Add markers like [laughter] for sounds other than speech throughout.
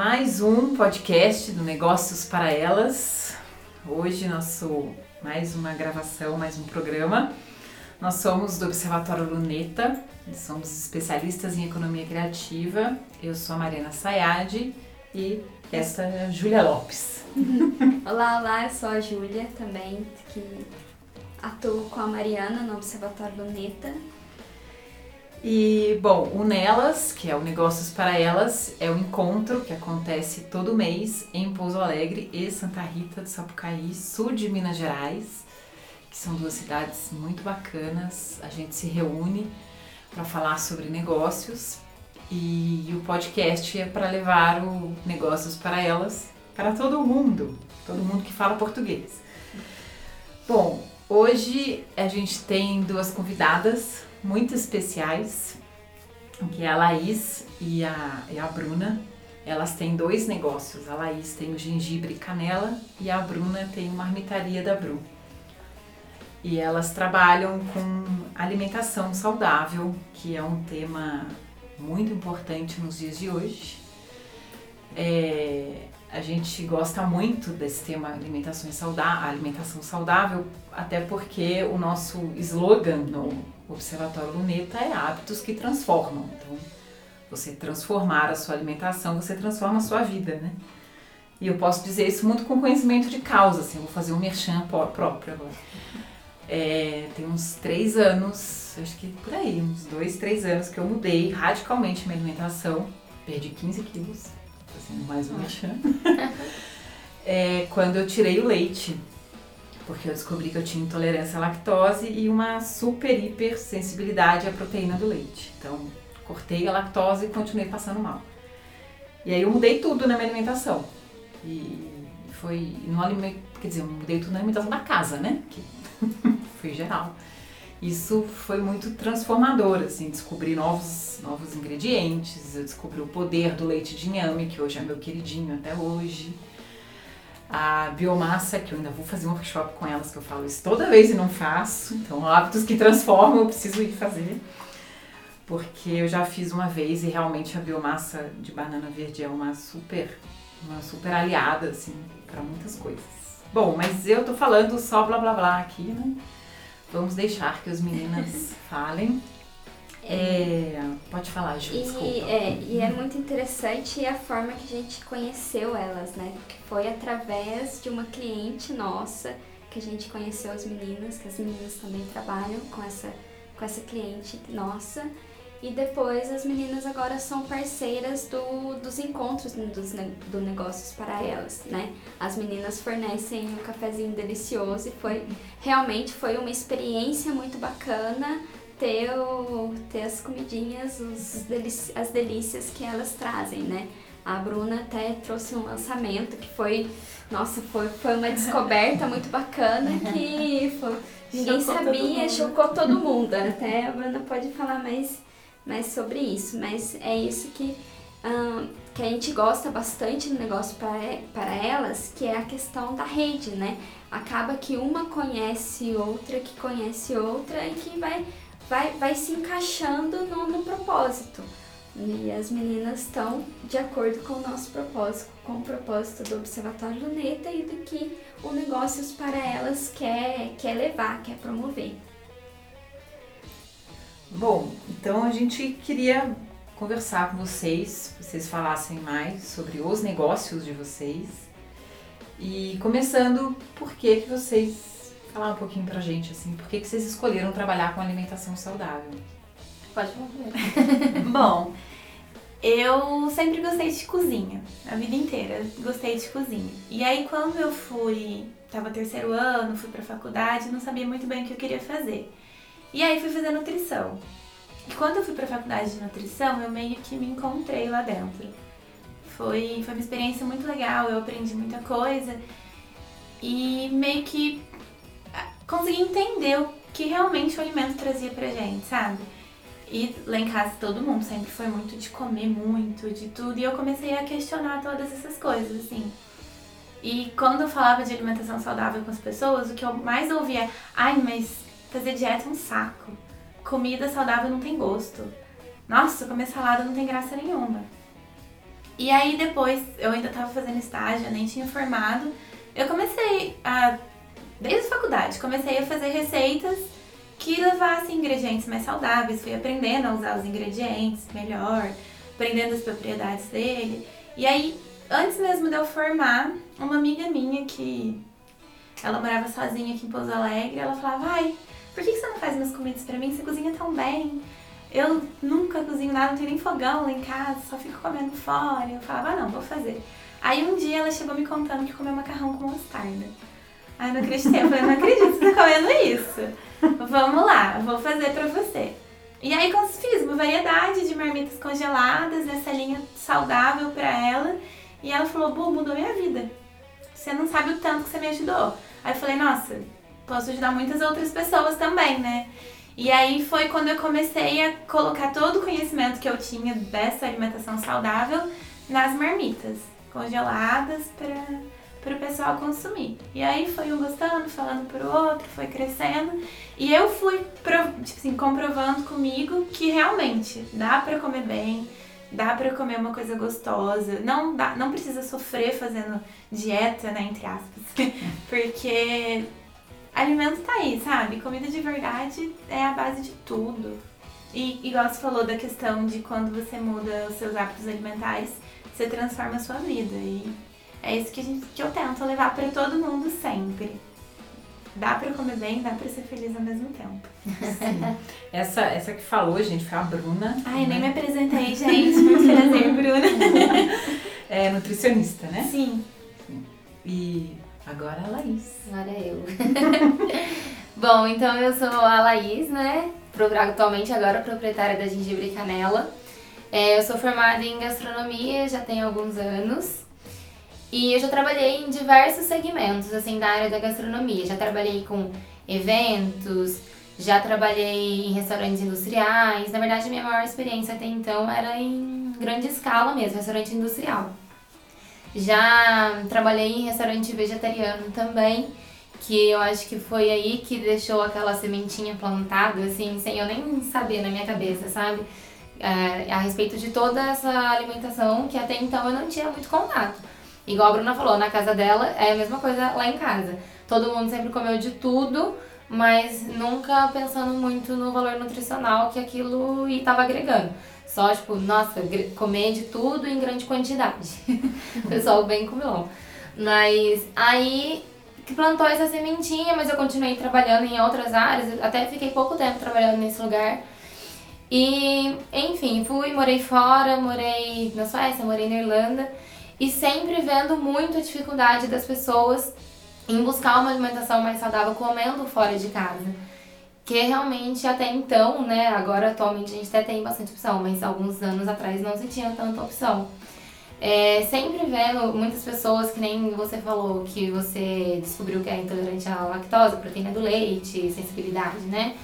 mais um podcast do Negócios para Elas. Hoje nosso mais uma gravação, mais um programa. Nós somos do Observatório Luneta, somos especialistas em economia criativa. Eu sou a Mariana Sayad e esta é a Júlia Lopes. [laughs] olá, olá, eu sou a Júlia também, que atuo com a Mariana no Observatório Luneta. E, bom, o Nelas, que é o Negócios para Elas, é o um encontro que acontece todo mês em Pouso Alegre e Santa Rita do Sapucaí, sul de Minas Gerais, que são duas cidades muito bacanas. A gente se reúne para falar sobre negócios e o podcast é para levar o Negócios para Elas para todo mundo, todo mundo que fala português. Bom, hoje a gente tem duas convidadas muito especiais, que é a Laís e a, e a Bruna. Elas têm dois negócios. A Laís tem o gengibre e canela e a Bruna tem uma marmitaria da Bru. E elas trabalham com alimentação saudável, que é um tema muito importante nos dias de hoje. É, a gente gosta muito desse tema alimentação saudável, alimentação saudável, até porque o nosso slogan no Observatório Luneta é hábitos que transformam. Então, você transformar a sua alimentação, você transforma a sua vida, né? E eu posso dizer isso muito com conhecimento de causa, assim, eu vou fazer um merchan próprio agora. É, tem uns três anos, acho que por aí, uns dois, três anos que eu mudei radicalmente minha alimentação, perdi 15 quilos, fazendo mais um merchan, [laughs] é, quando eu tirei o leite porque eu descobri que eu tinha intolerância à lactose e uma super hiper sensibilidade à proteína do leite. Então, cortei a lactose e continuei passando mal. E aí eu mudei tudo na minha alimentação. E foi no alimento, quer dizer, eu mudei tudo na alimentação da casa, né? Que [laughs] foi geral. Isso foi muito transformador, assim, descobri novos, novos ingredientes, eu descobri o poder do leite de inhame, que hoje é meu queridinho até hoje a biomassa, que eu ainda vou fazer um workshop com elas, que eu falo isso toda vez e não faço. Então, hábitos que transformam, eu preciso ir fazer. Porque eu já fiz uma vez e realmente a biomassa de banana verde é uma super, uma super aliada, assim, para muitas coisas. Bom, mas eu tô falando só blá blá blá aqui, né? Vamos deixar que as meninas [laughs] falem. É, pode falar, Ju, e, desculpa. É, e é muito interessante a forma que a gente conheceu elas, né? Que foi através de uma cliente nossa que a gente conheceu as meninas, que as meninas também trabalham com essa, com essa cliente nossa. E depois as meninas agora são parceiras do, dos encontros dos, do Negócios para Elas, né? As meninas fornecem um cafezinho delicioso e foi realmente foi uma experiência muito bacana ter, o, ter as comidinhas, os as delícias que elas trazem, né? A Bruna até trouxe um lançamento que foi, nossa, foi, foi uma descoberta muito bacana [laughs] que foi, ninguém chocou sabia, todo chocou todo mundo. Até a Bruna pode falar mais, mais sobre isso, mas é isso que, que a gente gosta bastante no negócio para, para elas, que é a questão da rede, né? Acaba que uma conhece outra, que conhece outra e que vai vai, vai se encaixando no, no propósito. E as meninas estão de acordo com o nosso propósito, com o propósito do Observatório Luneta e do que o Negócios para Elas quer, quer levar, quer promover. Bom, então a gente queria conversar com vocês, vocês falassem mais sobre os negócios de vocês. E começando, por que, que vocês falar um pouquinho pra gente, assim, por que, que vocês escolheram trabalhar com alimentação saudável? Pode falar. [laughs] [laughs] Bom, eu sempre gostei de cozinha, a vida inteira gostei de cozinha. E aí quando eu fui, tava terceiro ano, fui pra faculdade, não sabia muito bem o que eu queria fazer. E aí fui fazer nutrição. E quando eu fui pra faculdade de nutrição, eu meio que me encontrei lá dentro. Foi, foi uma experiência muito legal, eu aprendi muita coisa. E meio que conseguir entender o que realmente o alimento trazia pra gente, sabe? E lá em casa todo mundo sempre foi muito de comer muito, de tudo, e eu comecei a questionar todas essas coisas, assim. E quando eu falava de alimentação saudável com as pessoas, o que eu mais ouvia ai, mas fazer dieta é um saco. Comida saudável não tem gosto. Nossa, comer salada não tem graça nenhuma. E aí depois, eu ainda tava fazendo estágio, eu nem tinha formado. Eu comecei a, desde a faculdade, comecei a fazer receitas que levassem ingredientes mais saudáveis. Fui aprendendo a usar os ingredientes melhor, aprendendo as propriedades dele. E aí, antes mesmo de eu formar, uma amiga minha que ela morava sozinha aqui em Pouso Alegre, ela falava, por que você não faz minhas comidas pra mim? Você cozinha tão bem. Eu nunca cozinho nada, não tenho nem fogão lá em casa, só fico comendo fora. Eu falava, ah, não, vou fazer. Aí um dia ela chegou me contando que comeu macarrão com mostarda. Aí não acreditei, eu falei, não acredito que você tá comendo isso. Vamos lá, vou fazer pra você. E aí fiz uma variedade de marmitas congeladas, essa linha saudável pra ela. E ela falou, Bu, mudou minha vida. Você não sabe o tanto que você me ajudou. Aí eu falei, nossa, posso ajudar muitas outras pessoas também, né? E aí foi quando eu comecei a colocar todo o conhecimento que eu tinha dessa alimentação saudável nas marmitas congeladas para o pessoal consumir. E aí foi um gostando, falando pro outro, foi crescendo. E eu fui, tipo assim, comprovando comigo que realmente dá para comer bem, dá para comer uma coisa gostosa. Não, dá, não precisa sofrer fazendo dieta, né, entre aspas. [laughs] Porque alimento tá aí, sabe? Comida de verdade é a base de tudo. E igual você falou da questão de quando você muda os seus hábitos alimentares, você transforma a sua vida. E é isso que, gente, que eu tento levar para todo mundo sempre. Dá para comer bem, dá para ser feliz ao mesmo tempo. Sim. Essa, essa que falou, gente, foi a Bruna. Ai, né? nem me apresentei, gente. Muito prazer, Bruna. [laughs] É nutricionista, né? Sim. Sim. E Agora a Laís. Agora é eu. [laughs] Bom, então eu sou a Laís, né? Atualmente agora proprietária da Gengibre Canela. É, eu sou formada em gastronomia já tem alguns anos. E eu já trabalhei em diversos segmentos, assim, da área da gastronomia. Já trabalhei com eventos, já trabalhei em restaurantes industriais. Na verdade, minha maior experiência até então era em grande escala mesmo, restaurante industrial. Já trabalhei em restaurante vegetariano também, que eu acho que foi aí que deixou aquela sementinha plantada, assim, sem eu nem saber na minha cabeça, sabe? É, a respeito de toda essa alimentação que até então eu não tinha muito contato. Igual a Bruna falou, na casa dela é a mesma coisa lá em casa. Todo mundo sempre comeu de tudo, mas nunca pensando muito no valor nutricional que aquilo estava agregando. Só, tipo, nossa, comer de tudo em grande quantidade. [laughs] o pessoal bem comeu. Mas aí plantou essa sementinha, mas eu continuei trabalhando em outras áreas, até fiquei pouco tempo trabalhando nesse lugar. E, enfim, fui, morei fora, morei na Suécia, morei na Irlanda, e sempre vendo muito a dificuldade das pessoas em buscar uma alimentação mais saudável comendo fora de casa que realmente até então, né, agora atualmente a gente até tem bastante opção, mas alguns anos atrás não se tinha tanta opção. É, sempre vendo muitas pessoas, que nem você falou, que você descobriu que é intolerante à lactose, proteína do leite, sensibilidade, né?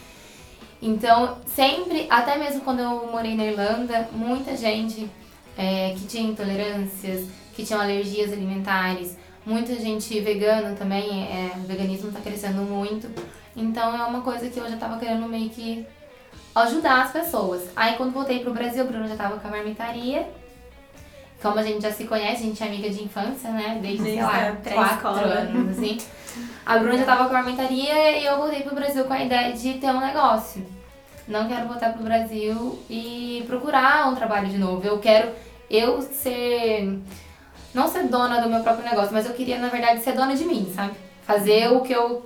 Então, sempre, até mesmo quando eu morei na Irlanda, muita gente é, que tinha intolerâncias, que tinham alergias alimentares, muita gente vegana também, é, o veganismo está crescendo muito. Então é uma coisa que eu já tava querendo meio que ajudar as pessoas. Aí quando voltei pro Brasil, o Bruno já tava com a marmitaria. Como a gente já se conhece, a gente é amiga de infância, né? Desde, sei lá, quatro anos, assim. A Bruna já tava com a marmitaria e eu voltei pro Brasil com a ideia de ter um negócio. Não quero voltar pro Brasil e procurar um trabalho de novo. Eu quero eu ser. Não ser dona do meu próprio negócio, mas eu queria, na verdade, ser dona de mim, sabe? Fazer o que eu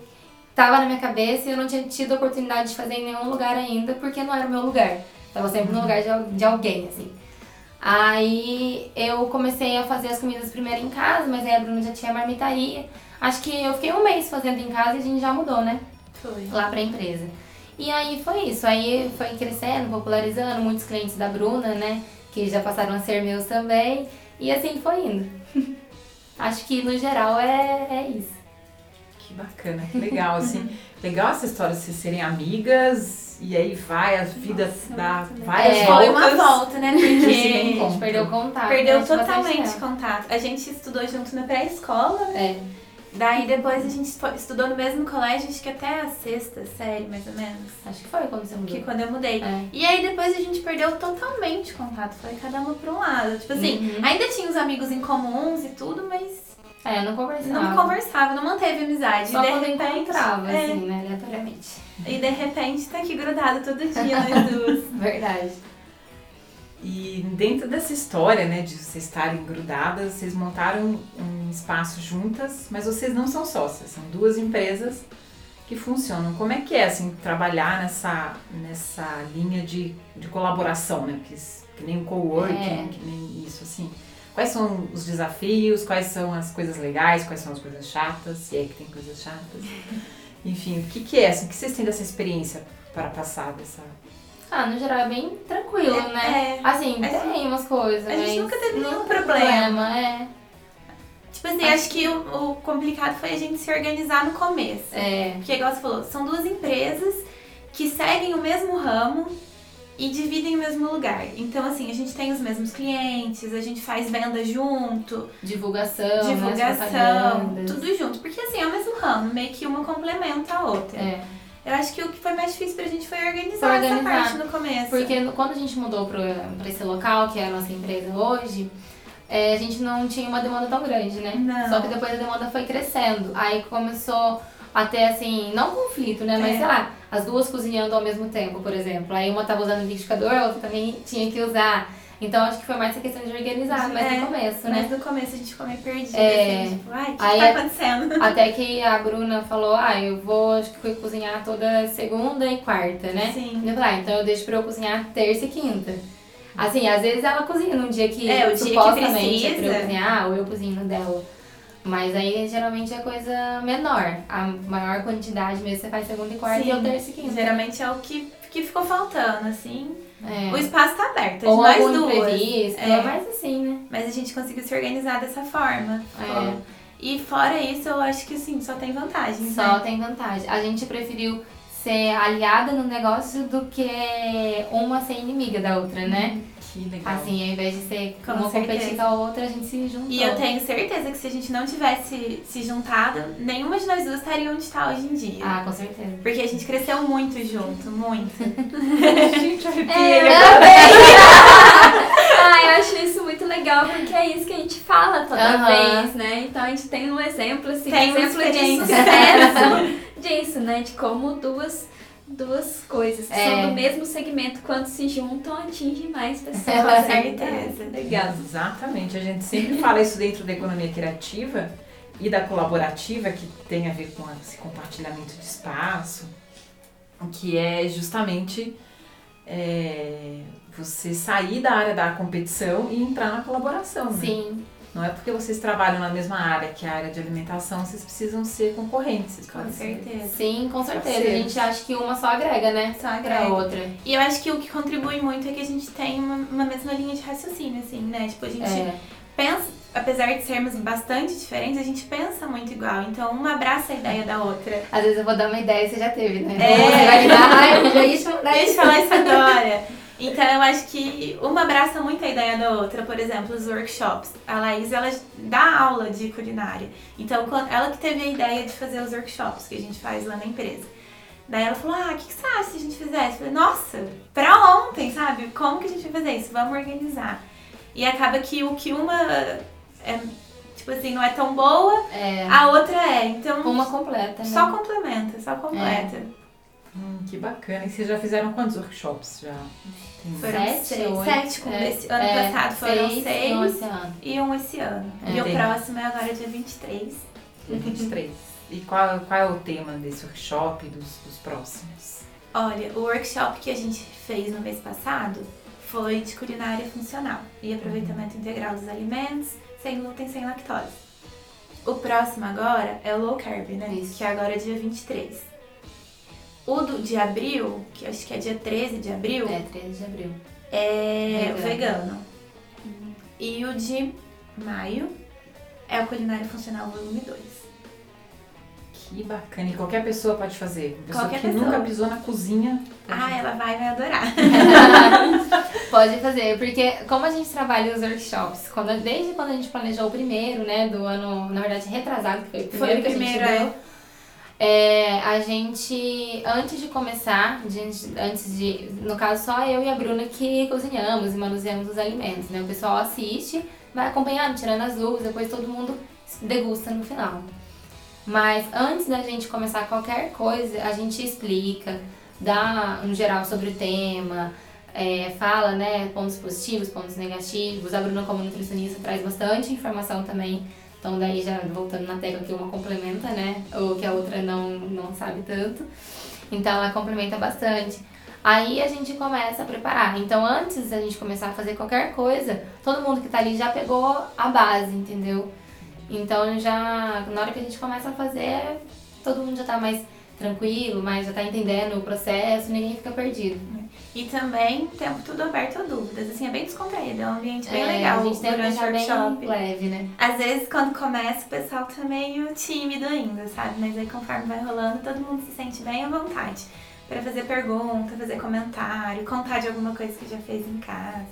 tava na minha cabeça e eu não tinha tido a oportunidade de fazer em nenhum lugar ainda, porque não era o meu lugar. Tava sempre no lugar de, de alguém, assim. Aí eu comecei a fazer as comidas primeiro em casa, mas aí a Bruna já tinha marmitaria. Acho que eu fiquei um mês fazendo em casa e a gente já mudou, né? Foi. Lá pra empresa. E aí foi isso. Aí foi crescendo, popularizando, muitos clientes da Bruna, né? Que já passaram a ser meus também. E assim foi indo. [laughs] Acho que no geral é, é isso. Bacana, que legal, assim. [laughs] legal essa história de vocês serem amigas e aí vai, a vida Nossa, dá várias é, voltas. Foi uma volta, né? [laughs] Porque a gente perdeu contato. Perdeu totalmente contato. A gente estudou junto na pré-escola. É. Daí depois a gente estudou no mesmo colégio, acho que até a sexta série, mais ou menos. Acho que foi quando você mudou. Que quando eu mudei. É. E aí depois a gente perdeu totalmente contato. Foi cada uma pra um lado. Tipo assim, Uhum. ainda tinha os amigos em comuns e tudo, mas É, não conversava. não conversava, não manteve amizade. Só e de quando repente, encontrava, é, assim, né? Aleatoriamente. E de repente tá aqui grudado todo dia nós [laughs] duas. Verdade. E dentro dessa história, né, de vocês estarem grudadas, vocês montaram um espaço juntas, mas vocês não são sócias, são duas empresas que funcionam. Como é que é, assim, trabalhar nessa, nessa linha de, de colaboração, né, que, que nem o coworking, É. que nem isso, assim. Quais são os desafios, quais são as coisas legais, quais são as coisas chatas, se é que tem coisas chatas. [laughs] Enfim, o que, que é, assim, o que vocês têm dessa experiência para passar dessa... Ah, no geral é bem tranquilo, né? É. Assim, tem umas coisas, a gente mas nunca teve nenhum não problema. É. Tipo assim, Acho acho, que o, o complicado foi a gente se organizar no começo. É. Porque, igual você falou, são duas empresas que seguem o mesmo ramo e dividem o mesmo lugar. Então, assim, a gente tem os mesmos clientes, a gente faz venda junto, Divulgação, né, divulgação, propagandas. tudo junto. Porque, assim, é o mesmo ramo, meio que uma complementa a outra. É. Eu acho que o que foi mais difícil pra gente foi organizar, organizar. essa parte no começo. Porque quando a gente mudou pra, pra esse local, que é a nossa empresa hoje, é, a gente não tinha uma demanda tão grande, né? Não. Só que depois a demanda foi crescendo. Aí começou a ter, assim, não conflito, né? Mas É. sei lá, as duas cozinhando ao mesmo tempo, por exemplo. Aí uma tava usando liquidificador, a outra também tinha que usar. Então acho que foi mais essa questão de organizar, mas É, no começo, né? Mas no começo a gente ficou meio perdido. É. assim, tipo, ai, o que, Aí tá acontecendo? [laughs] Até que a Bruna falou, ah, eu vou acho que fui cozinhar toda segunda e quarta, né? Sim. Eu falei, ah, então eu deixo pra eu cozinhar terça e quinta. Assim, às vezes ela cozinha num dia que É, o dia que supostamente é pra precisa. eu cozinhar, ou eu cozinho no dela. Mas aí geralmente é coisa menor. A maior quantidade mesmo você faz segunda e quarta e eu Sim. terça e quinta. Geralmente é o que, que ficou faltando, assim. É. O espaço tá aberto, Ou nós algum duas. imprevisto, É. mas assim, né? Mas a gente conseguiu se organizar dessa forma. É. E fora isso, eu acho que assim, só tem vantagens. Só né? tem vantagem. A gente preferiu ser aliada no negócio do que uma ser inimiga da outra, né? Que legal. Assim, ao invés de ser Com uma competir com a outra, a gente se juntou. E eu tenho certeza que se a gente não tivesse se juntado, nenhuma de nós duas estaria onde está hoje em dia. Ah, com certeza. Porque a gente cresceu muito junto, muito. [laughs] gente, arrepiei É, agora. Ah, [laughs] eu acho isso muito legal, porque é isso que a gente fala toda Aham. vez, né? Então a gente tem um exemplo, assim, Tem um exemplo de sucesso disso, né? De como duas, duas coisas que É. são do mesmo segmento, quando se juntam, atingem mais pessoas. Com né? certeza. Legal. Exatamente. A gente sempre fala isso dentro da economia criativa e da colaborativa, que tem a ver com esse compartilhamento de espaço, que é justamente é, você sair da área da competição e entrar na colaboração. né? Sim, Não é porque vocês trabalham na mesma área que a área de alimentação, vocês precisam ser concorrentes. Vocês Com podem ser certeza. sim, com certeza. A Parceiros. gente acha que uma só agrega, né? Só Pra agrega. outra. E eu acho que o que contribui muito é que a gente tem uma, uma mesma linha de raciocínio, assim, né? Tipo, a gente É. pensa, apesar de sermos bastante diferentes, a gente pensa muito igual. Então, uma abraça a ideia da outra. Às vezes eu vou dar uma ideia e você já teve, né? É. Você vai me dar, ai, eu já ia te mandar Deixa eu isso. falar isso agora. [laughs] Então, eu acho que uma abraça muito a ideia da outra. Por exemplo, os workshops. A Laís, ela dá aula de culinária. Então, ela que teve a ideia de fazer os workshops que a gente faz lá na empresa. Daí ela falou, ah, o que, que você acha se a gente fizesse? Eu falei, nossa, pra ontem, sabe? Como que a gente vai fazer isso? Vamos organizar. E acaba que o que uma é, tipo assim, não é tão boa, É, a outra é. Então, uma completa, né? só complementa, só completa. Hum, que bacana. E vocês já fizeram quantos workshops? Já Foram Sete, seis, oito. sete com É, esse ano é, passado foram seis, seis, e um esse ano. e um esse ano. É. e o próximo é agora dia 23. dia 23. E qual, qual é o tema desse workshop dos, dos próximos? Olha, o workshop que a gente fez no mês passado foi de culinária funcional e aproveitamento integral dos alimentos, sem glúten, sem lactose. O próximo agora é o low carb, né? Isso. Que é agora dia 23. O do, de abril, que acho que é dia 13 de abril, É, 13 de abril. é Vegano. vegano. E o de maio é o culinária funcional volume 2. Que bacana. E qualquer pessoa pode fazer. Uma pessoa Qualquer que pessoa. nunca pisou na cozinha. pode- Ah, ela vai, vai adorar. [laughs] Pode fazer, porque como a gente trabalha os workshops, quando, desde quando a gente planejou o primeiro, né, do ano, na verdade, retrasado, que foi o primeiro Foi o que a primeiro, gente é. deu, é, a gente, antes de começar, antes de, no caso só eu e a Bruna que cozinhamos e manuseamos os alimentos, né? O pessoal assiste, vai acompanhando, tirando as dúvidas, depois todo mundo degusta no final. Mas antes da gente começar qualquer coisa, a gente explica, dá um geral sobre o tema, é, fala, né, pontos positivos, pontos negativos. A Bruna, como nutricionista, traz bastante informação também. Então, daí já voltando na tecla que uma complementa, né, ou que a outra não, não sabe tanto. Então, ela complementa bastante. Aí a gente começa a preparar. Então, antes da gente começar a fazer qualquer coisa, todo mundo que tá ali já pegou a base, entendeu? Então, já na hora que a gente começa a fazer, todo mundo já tá mais tranquilo, mais já tá entendendo o processo, ninguém fica perdido. E também tempo tudo aberto a dúvidas. Assim, é bem descontraído, é um ambiente bem É, legal a gente tem durante o deixar bem workshop. leve, né? Às vezes, quando começa, o pessoal tá meio tímido ainda, sabe? Mas aí, conforme vai rolando, todo mundo se sente bem à vontade. Pra fazer pergunta, fazer comentário, contar de alguma coisa que já fez em casa.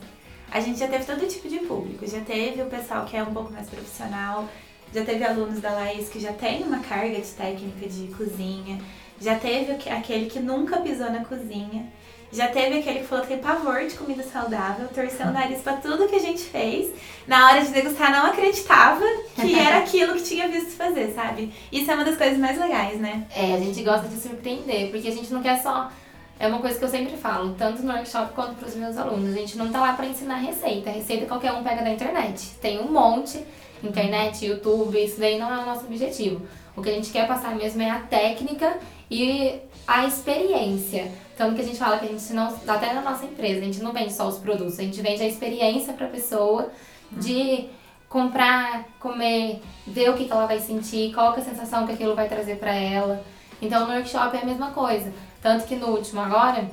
A gente já teve todo tipo de público. Já teve o pessoal que é um pouco mais profissional. Já teve alunos da Laís que já tem uma carga de técnica de cozinha. Já teve aquele que nunca pisou na cozinha. Já teve aquele que falou que tem pavor de comida saudável, torceu o nariz pra tudo que a gente fez. Na hora de degustar, não acreditava que era [laughs] aquilo que tinha visto fazer, sabe? Isso é uma das coisas mais legais, né? É, a gente gosta de surpreender, porque a gente não quer só. É uma coisa que eu sempre falo, tanto no workshop quanto para os meus alunos. A gente não tá lá para ensinar receita. Receita qualquer um pega da internet. Tem um monte, internet, YouTube, isso daí não é o nosso objetivo. O que a gente quer passar mesmo é a técnica e a experiência. Tanto que a gente fala que a gente não, até na nossa empresa, a gente não vende só os produtos, a gente vende a experiência para a pessoa de comprar, comer, ver o que, que ela vai sentir, qual é a sensação que aquilo vai trazer para ela. Então no workshop é a mesma coisa. Tanto que no último agora,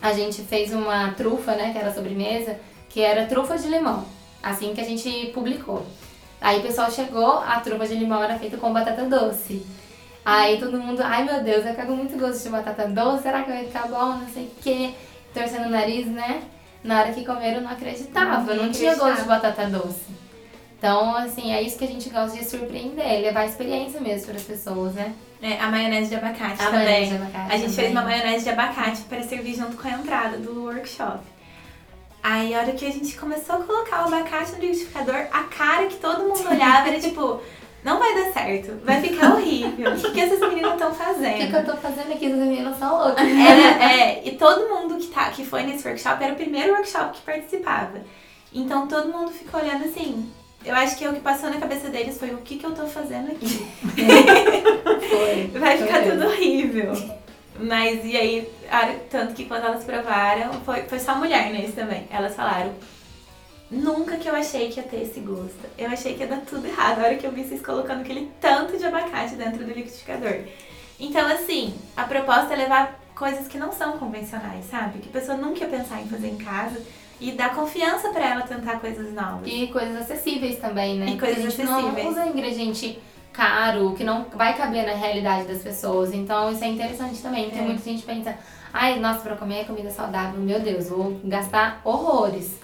a gente fez uma trufa, né, que era sobremesa, que era trufa de limão, assim que a gente publicou. Aí o pessoal chegou, a trufa de limão era feita com batata doce. Aí todo mundo, ai meu Deus, eu cago muito gosto de batata doce, será que vai ficar bom, não sei o quê. Torcendo o nariz, né? Na hora que comeram não acreditava, não, Não tinha gosto de batata doce. Então, assim, é isso que a gente gosta de surpreender, levar a experiência mesmo para as pessoas, né? É, a maionese de abacate A também. maionese de abacate a gente fez também. uma maionese de abacate para servir junto com a entrada do workshop. Aí, a hora que a gente começou a colocar o abacate no liquidificador, a cara que todo mundo olhava era tipo, não vai dar certo, vai ficar horrível. O que, que essas meninas estão O fazendo? que, que eu tô fazendo aqui? As meninas são loucas. Era, é, e todo mundo que, tá, que foi nesse workshop era o primeiro workshop que participava. Então todo mundo ficou olhando assim. Eu acho que o que passou na cabeça deles foi o que, que eu tô fazendo aqui. [laughs] Foi. Vai ficar tudo horrível. Mas e aí, tanto que quando elas provaram, foi, foi só mulher nesse também. Elas falaram, nunca que eu achei que ia ter esse gosto. Eu achei que ia dar tudo errado. A hora que eu vi vocês colocando aquele tanto de abacate dentro do liquidificador. Então, assim, a proposta é levar coisas que não são convencionais, sabe? Que a pessoa nunca ia pensar em fazer em casa. E dar confiança pra ela tentar coisas novas. E coisas acessíveis também, né? E coisas acessíveis. não usa ingrediente caro, que não vai caber na realidade das pessoas. Então isso é interessante também. Tem É. muita gente pensa, ai, nossa, pra comer comida saudável, meu Deus, vou gastar horrores.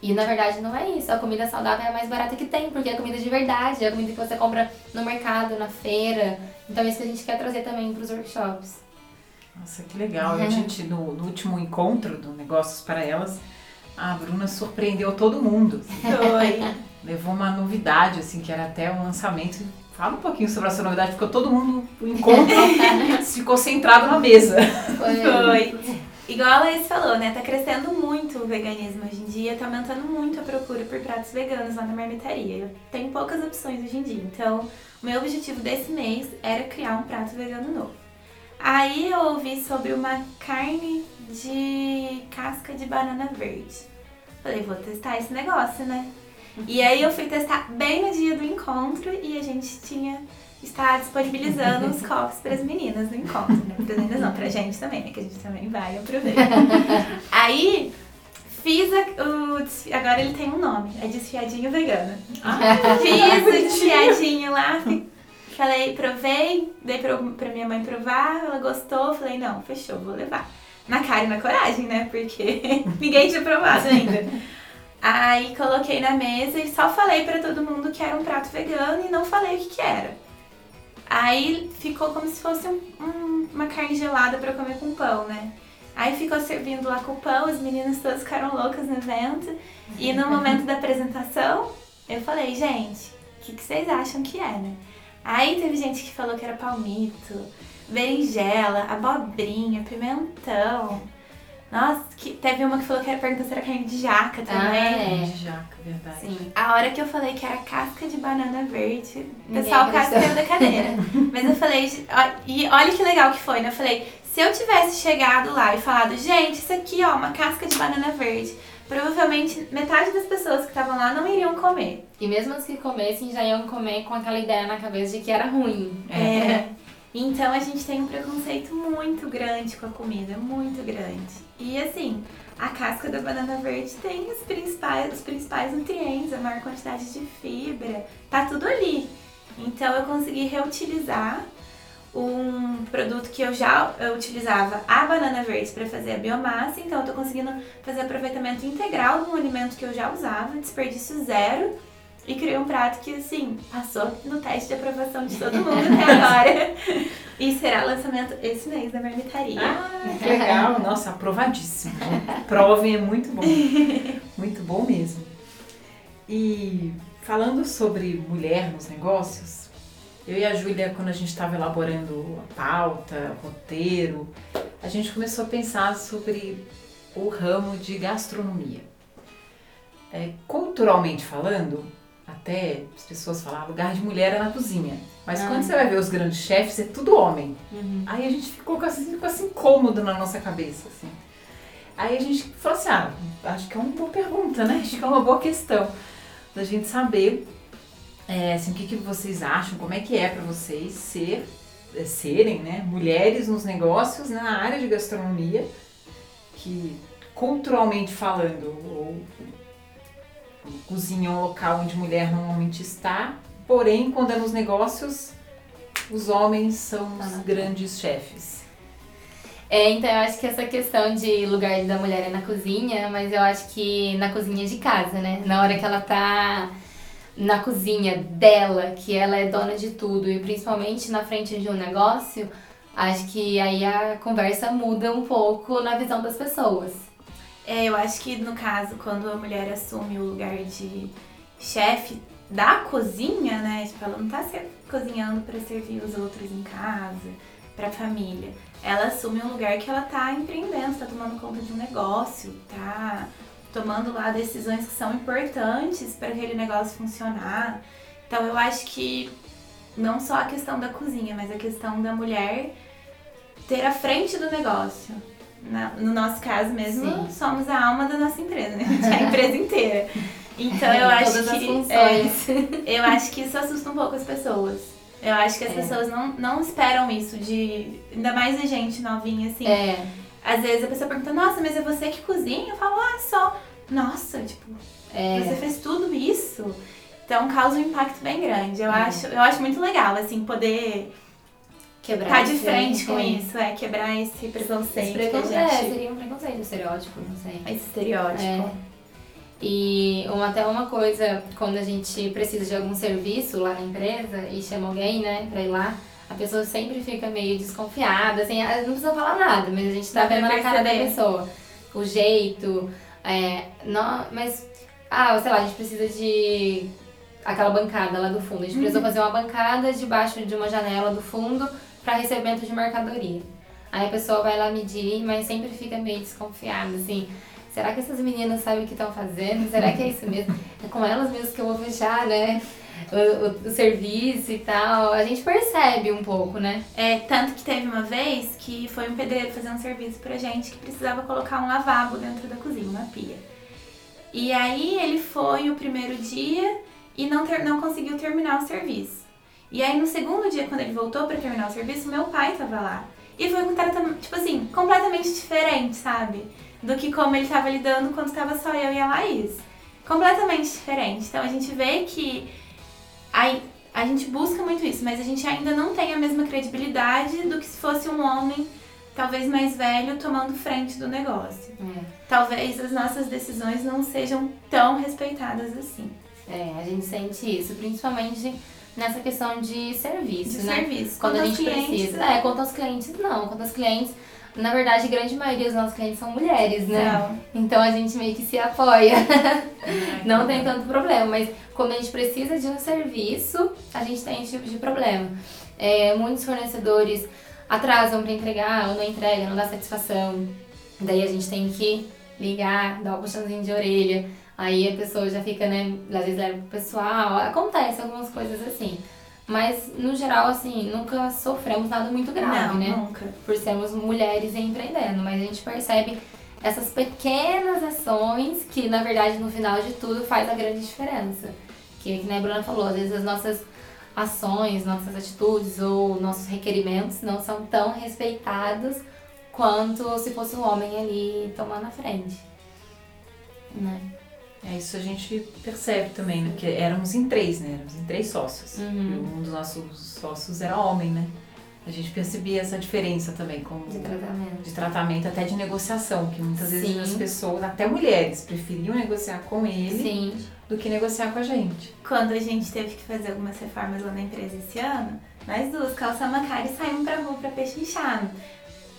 E na verdade não é isso. A comida saudável é a mais barata que tem, porque é comida de verdade, é a comida que você compra no mercado, na feira. Então é isso que a gente quer trazer também pros workshops. Nossa, que legal. A gente, no, no último encontro do Negócios para Elas, a Bruna surpreendeu todo mundo. [laughs] Foi. Levou uma novidade, assim, que era até um lançamento. Fala um pouquinho sobre essa novidade, ficou todo mundo, o encontro [laughs] ficou centrado na mesa. Foi. Foi. Igual a Laís falou, né? Tá crescendo muito o veganismo hoje em dia, tá aumentando muito a procura por pratos veganos lá na marmitaria. Tem poucas opções hoje em dia. Então, o meu objetivo desse mês era criar um prato vegano novo. Aí eu ouvi sobre uma carne de casca de banana verde. Falei, vou testar esse negócio, né? E aí eu fui testar bem no dia do encontro e a gente tinha está disponibilizando os copos para as meninas no encontro, né? Para as meninas não, pra gente também, né? Que a gente também vai e aproveita. [laughs] Aí fiz a- o desfi- agora ele tem um nome, é desfiadinho vegano. Fiz o desfiadinho lá, falei, provei, dei pra minha mãe provar, ela gostou, falei, não, fechou, vou levar. na cara e na coragem, né? Porque [laughs] ninguém tinha provado ainda. Aí coloquei na mesa e só falei para todo mundo que era um prato vegano e não falei o que, que era. Aí ficou como se fosse um, um, uma carne gelada para comer com pão, né? Aí ficou servindo lá com pão, as meninas todas ficaram loucas no evento. E no [laughs] momento da apresentação, eu falei, gente, o que, que vocês acham que é, né? Aí teve gente que falou que era palmito, berinjela, abobrinha, pimentão. Nossa, que, teve uma que falou que era pergunta se era carne de jaca também. Ah, é. De jaca, verdade. Sim. A hora que eu falei que era casca de banana verde, o pessoal quase caiu da cadeira. [laughs] Mas eu falei, e olha que legal que foi, né? Eu falei, se eu tivesse chegado lá e falado, gente, isso aqui, ó, uma casca de banana verde, provavelmente metade das pessoas que estavam lá não iriam comer. E mesmo as que comessem, já iam comer com aquela ideia na cabeça de que era ruim. É. [laughs] Então a gente tem um preconceito muito grande com a comida, muito grande. E assim, a casca da banana verde tem os principais, os principais nutrientes, a maior quantidade de fibra, tá tudo ali. Então eu consegui reutilizar um produto que eu já eu utilizava a banana verde para fazer a biomassa, então eu tô conseguindo fazer aproveitamento integral de um alimento que eu já usava, desperdício zero e criei um prato que, assim, passou no teste de aprovação de todo mundo até agora. [laughs] e será lançamento esse mês da marmitaria. Ah, que legal. [laughs] Nossa, aprovadíssimo. Provem, é muito bom. Muito bom mesmo. E falando sobre mulher nos negócios, eu e a Júlia, quando a gente estava elaborando a pauta, o roteiro, a gente começou a pensar sobre o ramo de gastronomia. É, culturalmente falando, até as pessoas falam, ah, lugar de mulher é na cozinha. Mas ah. quando você vai ver os grandes chefes, é tudo homem. Uhum. Aí a gente ficou assim, ficou assim incômodo na nossa cabeça, assim. Aí a gente falou assim, ah, acho que é uma boa pergunta, né? Acho que é uma boa questão da gente saber, é, assim, o que, que vocês acham, como é que é para vocês ser, é, serem, né, mulheres nos negócios na área de gastronomia, que culturalmente falando, ou cozinha é um local onde mulher normalmente está, porém, quando é nos negócios, os homens são os ah, grandes chefes. É, então eu acho que essa questão de lugar da mulher é na cozinha, mas eu acho que na cozinha de casa, né? Na hora que ela tá na cozinha dela, que ela é dona de tudo, e principalmente na frente de um negócio, acho que aí a conversa muda um pouco na visão das pessoas. É, eu acho que no caso, quando a mulher assume o lugar de chefe da cozinha, né? Tipo, ela não tá cozinhando para servir os outros em casa, pra família. Ela assume um lugar que ela tá empreendendo, tá tomando conta de um negócio, tá tomando lá decisões que são importantes para aquele negócio funcionar. Então eu acho que não só a questão da cozinha, mas a questão da mulher ter a frente do negócio na, no nosso caso mesmo, Sim. somos a alma da nossa empresa, né? [laughs] A empresa inteira. Então eu acho que. É, eu acho que isso assusta um pouco as pessoas. Eu acho que as é. pessoas não, não esperam isso de. Ainda mais a gente novinha, assim. É. Às vezes a pessoa pergunta, nossa, mas é você que cozinha? Eu falo, ah, só. Nossa, tipo, é. você fez tudo isso. Então causa um impacto bem grande. Eu, é. acho, eu acho muito legal, assim, poder quebrar tá de frente com isso, é quebrar esse preconceito. Esse preconceito gente... é, seria um preconceito, um estereótipo, não sei. Esse estereótipo. É. E uma, até uma coisa, quando a gente precisa de algum serviço lá na empresa e chama alguém, né, pra ir lá, a pessoa sempre fica meio desconfiada, assim, não precisa falar nada, mas a gente tá vendo na cara da pessoa o jeito, é, não, mas, ah, sei lá, a gente precisa de aquela bancada lá do fundo, a gente uhum. precisa fazer uma bancada debaixo de uma janela do fundo para recebimento de mercadoria. Aí a pessoa vai lá medir, mas sempre fica meio desconfiada, assim. Será que essas meninas sabem o que estão fazendo? Será que é isso mesmo? É com elas mesmo que eu vou fechar, né? O, o, o, serviço e tal. A gente percebe um pouco, né? É, tanto que teve uma vez que foi um pedreiro fazer um serviço pra gente que precisava colocar um lavabo dentro da cozinha, uma pia. E aí ele foi o primeiro dia e não, ter, não conseguiu terminar o serviço. E aí no segundo dia, quando ele voltou para terminar o serviço, meu pai tava lá. E foi um tratamento, tipo assim, completamente diferente, sabe? Do que como ele tava lidando quando estava só eu e a Laís. Completamente diferente. Então a gente vê que a, a gente busca muito isso, mas a gente ainda não tem a mesma credibilidade do que se fosse um homem talvez mais velho tomando frente do negócio. É. Talvez as nossas decisões não sejam tão respeitadas assim. É, a gente sente isso, principalmente nessa questão de serviço, De né? serviço. Quando a gente clientes, precisa. né? É, quanto aos clientes, não. Quanto aos clientes, na verdade, a grande maioria dos nossos clientes são mulheres, né? Não. Então a gente meio que se apoia. [laughs] Não tem tanto problema, mas quando a gente precisa de um serviço, a gente tem esse tipo de problema. É, muitos fornecedores atrasam para entregar ou não entrega, não dá satisfação. Daí a gente tem que ligar, dar um puxãozinho de orelha. Aí a pessoa já fica, né? Às vezes leva pro pessoal. Acontece algumas coisas assim. Mas, no geral, assim, nunca sofremos nada muito grave, não, né? nunca. por sermos mulheres empreendendo, mas a gente percebe essas pequenas ações que, na verdade, no final de tudo faz a grande diferença. Que, que nem a Bruna falou, às vezes as nossas ações, nossas atitudes ou nossos requerimentos não são tão respeitados quanto se fosse um homem ali tomando a frente. Né? É isso a gente percebe também, né? Porque éramos em três, né? Éramos em três sócios. Uhum. E um dos nossos sócios era homem, né? A gente percebia essa diferença também como De tratamento. de tratamento, até de negociação, que muitas vezes Sim. as pessoas, até mulheres, preferiam negociar com ele Sim. do que negociar com a gente. Quando a gente teve que fazer algumas reformas lá na empresa esse ano, nós duas, calça Macari, saímos pra rua pra pechinchar.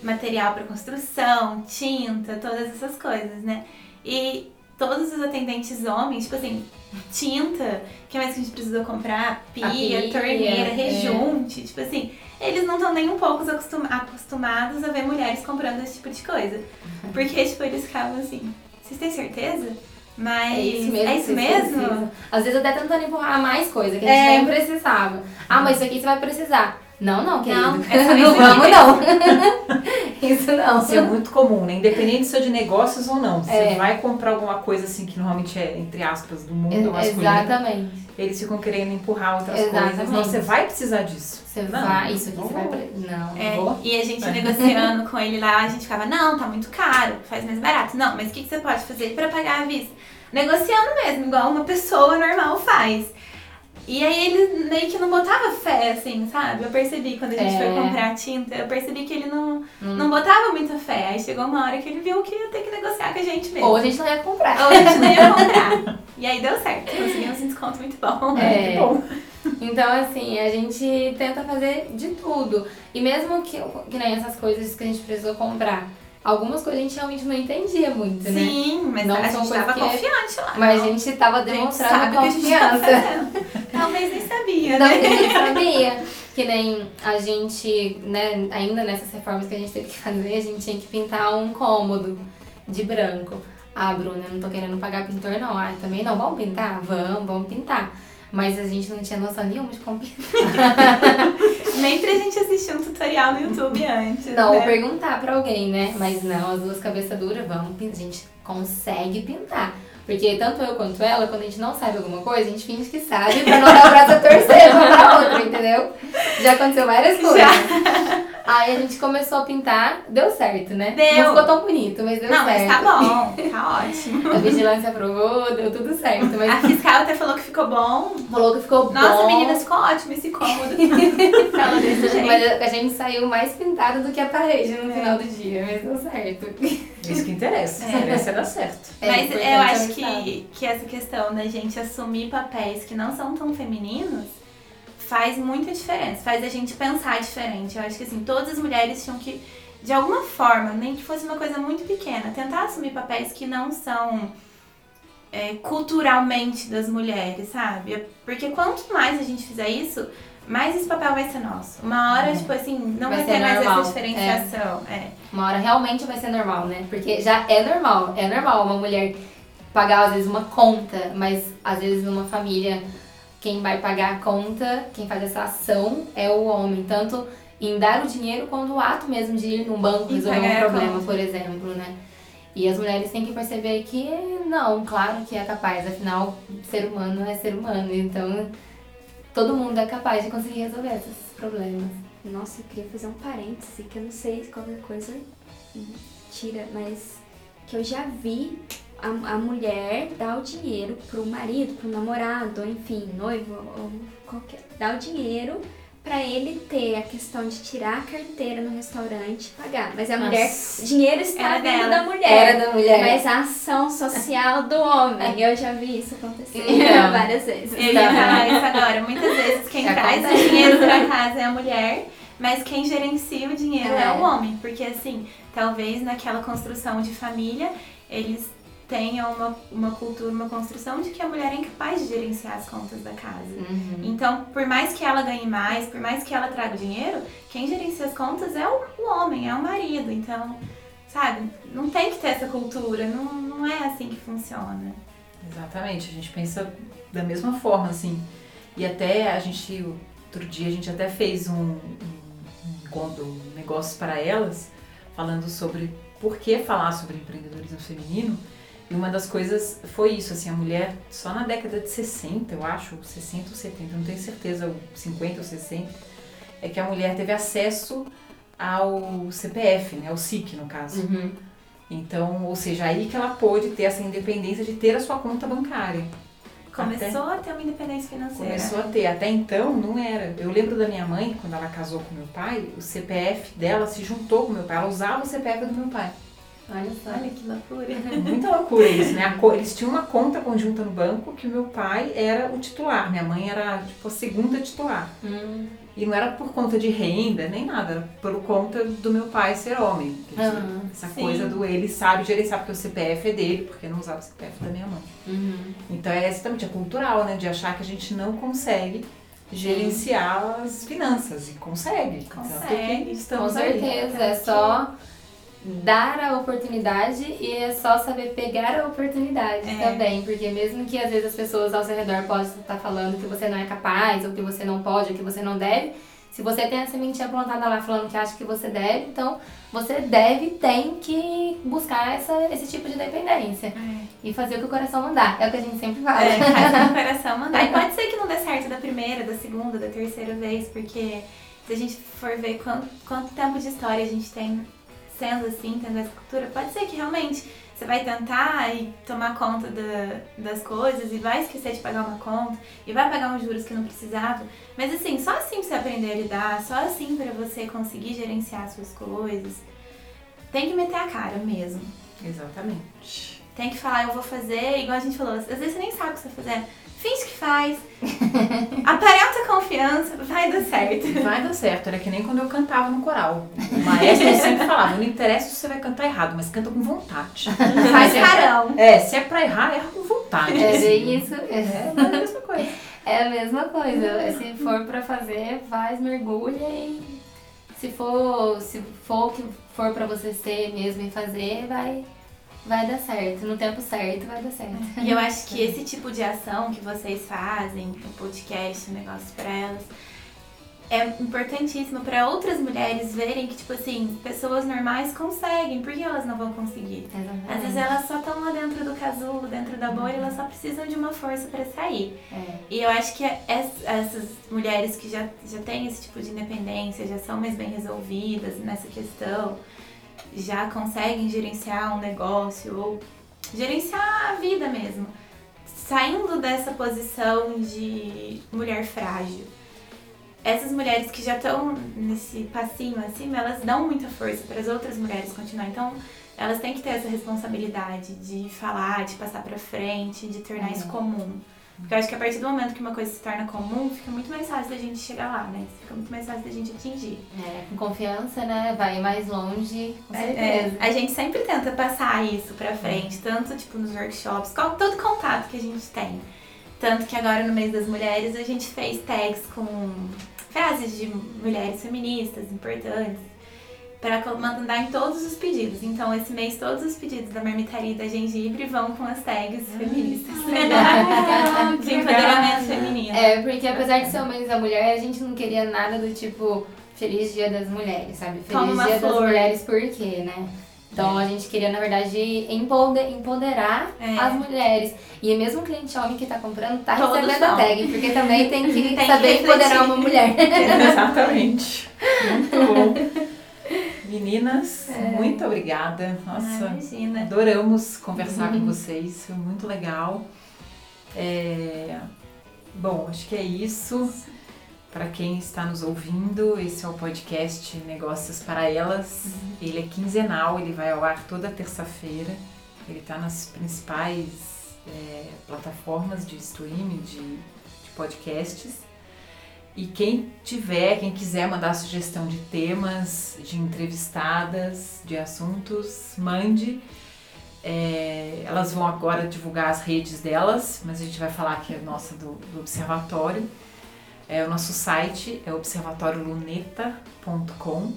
Material pra construção, tinta, todas essas coisas, né? E todos os atendentes homens, tipo assim, tinta, que mais que a gente precisou comprar? Pia, pia, torneira, é. rejunte, tipo assim, eles não estão nem um pouco acostum- acostumados a ver mulheres comprando esse tipo de coisa. Porque, tipo, eles ficavam assim, vocês têm certeza? Mas É isso mesmo. é isso mesmo? Às vezes até tentando empurrar mais coisa que a É. gente nem precisava. Ah, mas isso aqui você vai precisar. Não, não, querido. Não, é não vamos, não. [laughs] isso não. Isso é muito comum, né? Independente se é de negócios ou não. Você É. vai comprar alguma coisa assim que normalmente é, entre aspas, do mundo masculino. Exatamente. Eles ficam querendo empurrar outras Exatamente. coisas. Não, você vai precisar disso. Você Não, vai. Isso aqui não você vai. Não. É, Vou? e a gente negociando [laughs] com ele lá, a gente ficava, não, tá muito caro, faz mais barato. Não, mas o que, que você pode fazer pra pagar à vista? Negociando mesmo, igual uma pessoa normal faz. E aí ele meio que não botava fé, assim, sabe? Eu percebi quando a gente É. foi comprar tinta, eu percebi que ele não, Hum. não botava muita fé. Aí chegou uma hora que ele viu que ia ter que negociar com a gente mesmo. Ou a gente não ia comprar. Ou a gente não ia comprar. E aí deu certo, conseguimos um desconto muito bom. [laughs] É. Que bom. Então, assim, a gente tenta fazer de tudo. E mesmo que, que nem essas coisas que a gente precisou comprar, algumas coisas a gente realmente não entendia muito, né? Sim, mas Não a gente coisas tava que- confiante lá. Mas a gente tava A gente demonstrando a gente confiança. fazendo. Talvez nem sabia, Não, né? [laughs] a gente sabia. Que nem a gente, né, ainda nessas reformas que a gente teve que fazer, a gente tinha que pintar um cômodo de branco. Ah, Bruna, eu não tô querendo pagar pintor, não. Ah, também não. Vamos pintar? Vamos, vamos pintar. Mas a gente não tinha noção nenhuma de como pintar. [laughs] Nem pra gente assistir um tutorial no YouTube antes. Não, ou né? perguntar pra alguém, né? Mas não, as duas cabeças duras, vamos pintar. A gente consegue pintar. Porque tanto eu quanto ela, quando a gente não sabe alguma coisa, a gente finge que sabe pra não dar o braço a torcer [laughs] uma pra outra, entendeu? Já aconteceu várias coisas. Aí a gente começou a pintar, deu certo, né? Deu. Não ficou tão bonito, mas deu Não, mas certo. tá bom, [laughs] tá ótimo. A vigilância aprovou, deu tudo certo. A Mas fiscal até falou que ficou bom. falou que ficou Nossa, bom. meninas, ficou ótimo esse cômodo. [laughs] Falou desse jeito. Mas a gente saiu mais pintada do que a parede no É. final do dia, mas deu certo. Isso que interessa. É. Interessa é dar certo. É Mas eu acho avisar. que, que essa questão da gente assumir papéis que não são tão femininos faz muita diferença, faz a gente pensar diferente. Eu acho que assim, todas as mulheres tinham que, de alguma forma, nem que fosse uma coisa muito pequena, tentar assumir papéis que não são é, culturalmente das mulheres, sabe? Porque quanto mais a gente fizer isso, mais esse papel vai ser nosso. Uma hora, Uhum. tipo assim, não Vai vai, ter mais normal, essa diferenciação. É. Uma hora realmente vai ser normal, né? Porque já é normal, é normal uma mulher pagar às vezes uma conta, mas às vezes numa família quem vai pagar a conta, quem faz essa ação é o homem, tanto em dar o dinheiro quanto o ato mesmo de ir num banco resolver um a problema, por exemplo, né? E as mulheres têm que perceber que não, claro que é capaz, afinal, ser humano é ser humano, então todo mundo é capaz de conseguir resolver esses problemas. Nossa, eu queria fazer um parêntese, que eu não sei se qualquer coisa tira, mas que eu já vi a, a mulher dar o dinheiro pro marido, pro namorado, ou enfim, noivo, ou qualquer. Dar o dinheiro pra ele ter a questão de tirar a carteira no restaurante e pagar. Mas a Nossa. mulher, o dinheiro está dela. da mulher. Era da mulher. Mas a ação social do homem, eu já vi isso acontecer Então. várias vezes. Eu ia falar isso agora. Muitas vezes quem Já traz o dinheiro pra casa é a mulher, mas quem gerencia o dinheiro é. É. o homem. Porque assim, talvez naquela construção de família, eles tenham uma, uma cultura, uma construção de que a mulher é incapaz de gerenciar as contas da casa. Uhum. Então, por mais que ela ganhe mais, por mais que ela traga dinheiro, quem gerencia as contas é o, o homem, é o marido. Então, sabe, não tem que ter essa cultura, não, não é assim que funciona. Exatamente, a gente pensa da mesma forma, assim. E até a gente, outro dia, a gente até fez um, um, um negócio para elas, falando sobre por que falar sobre empreendedorismo feminino. E uma das coisas foi isso, assim, a mulher, só na década de 60, eu acho, 60 ou 70, não tenho certeza, ou 50 ou 60, é que a mulher teve acesso ao CPF, né, ao SIC no caso. Uhum. Então, ou seja, aí que ela pôde ter essa independência de ter a sua conta bancária. Começou a ter uma independência financeira. Começou a ter. Até então não era. Eu lembro da minha mãe, quando ela casou com meu pai, o CPF dela se juntou com meu pai. Ela usava o CPF do meu pai. Olha só. Olha que loucura. [laughs] Muita loucura isso, né? Eles tinham uma conta conjunta no banco que o meu pai era o titular. Minha mãe era, tipo, a segunda titular. Hum. E não era por conta de renda, nem nada. Era por conta do meu pai ser homem. Aham, Essa sim. coisa do ele sabe gerenciar, porque o CPF é dele, porque eu não usava o CPF da minha mãe. Uhum. Então é exatamente, é cultural, né? De achar que a gente não consegue gerenciar as finanças. E consegue. Consegue, que Com estamos aí. certeza, é só dar a oportunidade e é só saber pegar a oportunidade É. também, porque mesmo que às vezes as pessoas ao seu redor possam estar falando que você não é capaz, ou que você não pode, ou que você não deve, se você tem a sementinha plantada lá falando que acha que você deve, então você deve, tem que buscar essa, esse tipo de dependência e fazer o que o coração mandar, é o que a gente sempre fala. É, faz o [laughs] coração mandar. E pode ser que não dê certo da primeira, da segunda, da terceira vez, porque se a gente for ver quanto, quanto tempo de história a gente tem sendo assim, tendo essa cultura, pode ser que realmente você vai tentar e tomar conta da- das coisas e vai esquecer de pagar uma conta e vai pagar uns juros que não precisava. Mas assim, só assim pra você aprender a lidar, só assim pra você conseguir gerenciar as suas coisas. Tem que meter a cara mesmo. Exatamente. Tem que falar, eu vou fazer, igual a gente falou, às vezes você nem sabe o que você tá fazendo. Finge que faz. [laughs] Aparenta confiança, vai dar certo. Vai dar certo. Era que nem quando eu cantava no coral. O maestro sempre falava, não interessa se você vai cantar errado, mas canta com vontade. Faz carão. É, se é pra errar, erra com vontade. É bem isso. É, é a mesma coisa. É a mesma coisa. Se for pra fazer, faz, mergulha e se for, se for o que for pra você ser mesmo e fazer, vai, vai dar certo. No tempo certo vai dar certo. E eu acho que [laughs] esse tipo de ação que vocês fazem, o podcast, o negócio pra elas, é importantíssimo pra outras mulheres verem que, tipo assim, pessoas normais conseguem. Por que elas não vão conseguir? Às vezes elas só estão lá dentro do casulo, dentro da bolha, elas só precisam de uma força pra sair. É. E eu acho que es- essas mulheres que já, já têm esse tipo de independência, já são mais bem resolvidas nessa questão, já conseguem gerenciar um negócio ou gerenciar a vida mesmo. Saindo dessa posição de mulher frágil. Essas mulheres que já estão nesse passinho acima, elas dão muita força para as outras mulheres continuar. Então, elas têm que ter essa responsabilidade de falar, de passar pra frente, de tornar isso comum. Porque eu acho que a partir do momento que uma coisa se torna comum, fica muito mais fácil da gente chegar lá, né? Fica muito mais fácil da gente atingir. É, com confiança, né? Vai mais longe, com É, certeza. a gente sempre tenta passar isso pra frente, tanto tipo nos workshops, com todo contato que a gente tem. Tanto que agora no mês das mulheres a gente fez tags com frases de mulheres feministas importantes para mandar em todos os pedidos. Então esse mês todos os pedidos da marmitaria e da gengibre vão com as tags feministas. Ah, [laughs] que de empoderamento feminino. É, porque apesar de ser o mês da mulher, a gente não queria nada do tipo Feliz Dia das Mulheres, sabe? Como Feliz uma Dia das flor. Mulheres por quê, né? Então a gente queria, na verdade, empode- empoderar É. as mulheres. E mesmo o cliente homem que tá comprando tá Todos recebendo a não. tag, porque também tem que [laughs] Tem que saber refletir. empoderar uma mulher. [laughs] Exatamente. Muito bom. Meninas, muito obrigada. Nossa, Imagina. adoramos conversar com vocês. Foi muito legal. É, Bom, acho que é isso. Para quem está nos ouvindo, esse é o podcast Negócios para Elas. Uhum. Ele é quinzenal, ele vai ao ar toda terça-feira. Ele está nas principais é, plataformas de streaming, de, de podcasts. E quem tiver, quem quiser mandar sugestão de temas, de entrevistadas, de assuntos, mande. É, elas vão agora divulgar as redes delas, mas a gente vai falar aqui a nossa do, do observatório. É, o nosso site é observatorioluneta.com,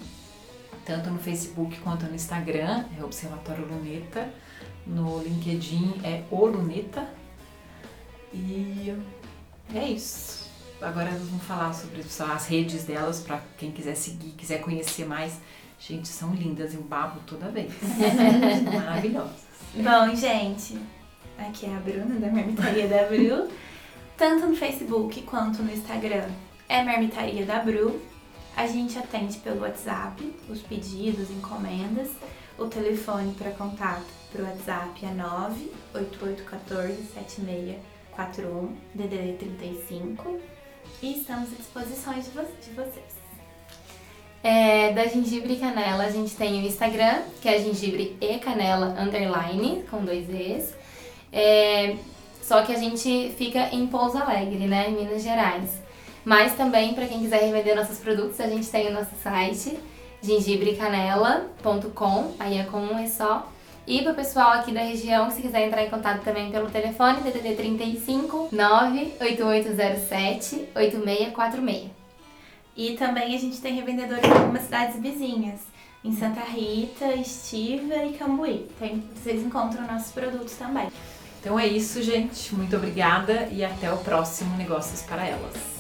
tanto no Facebook quanto no Instagram, é Observatório Luneta. No LinkedIn é o Luneta. E é isso. Agora vão falar sobre as redes delas para quem quiser seguir, quiser conhecer mais. Gente, são lindas e um babo toda vez. [laughs] Maravilhosas. Bom, gente, aqui é a Bruna da Marmitaria da Bru tanto no Facebook quanto no Instagram. É Marmitaria da Bru. A gente atende pelo WhatsApp os pedidos, encomendas. O telefone para contato para o WhatsApp é 988147641 DDD 35 e estamos à disposição de, vo de vocês. É, da Gengibre Canela, a gente tem o Instagram, que é gengibre e canela underline, com dois E's. É, só que a gente fica em Pouso Alegre, né, em Minas Gerais. Mas também, para quem quiser revender nossos produtos, a gente tem o nosso site, gengibrecanela.com, aí é com um e só. E para o pessoal aqui da região, se quiser entrar em contato também pelo telefone, DDD 35 98807 8646. E também a gente tem revendedores em algumas cidades vizinhas, em Santa Rita, Estiva e Cambuí. Tem, vocês encontram nossos produtos também. Então é isso, gente. Muito obrigada e até o próximo Negócios para Elas.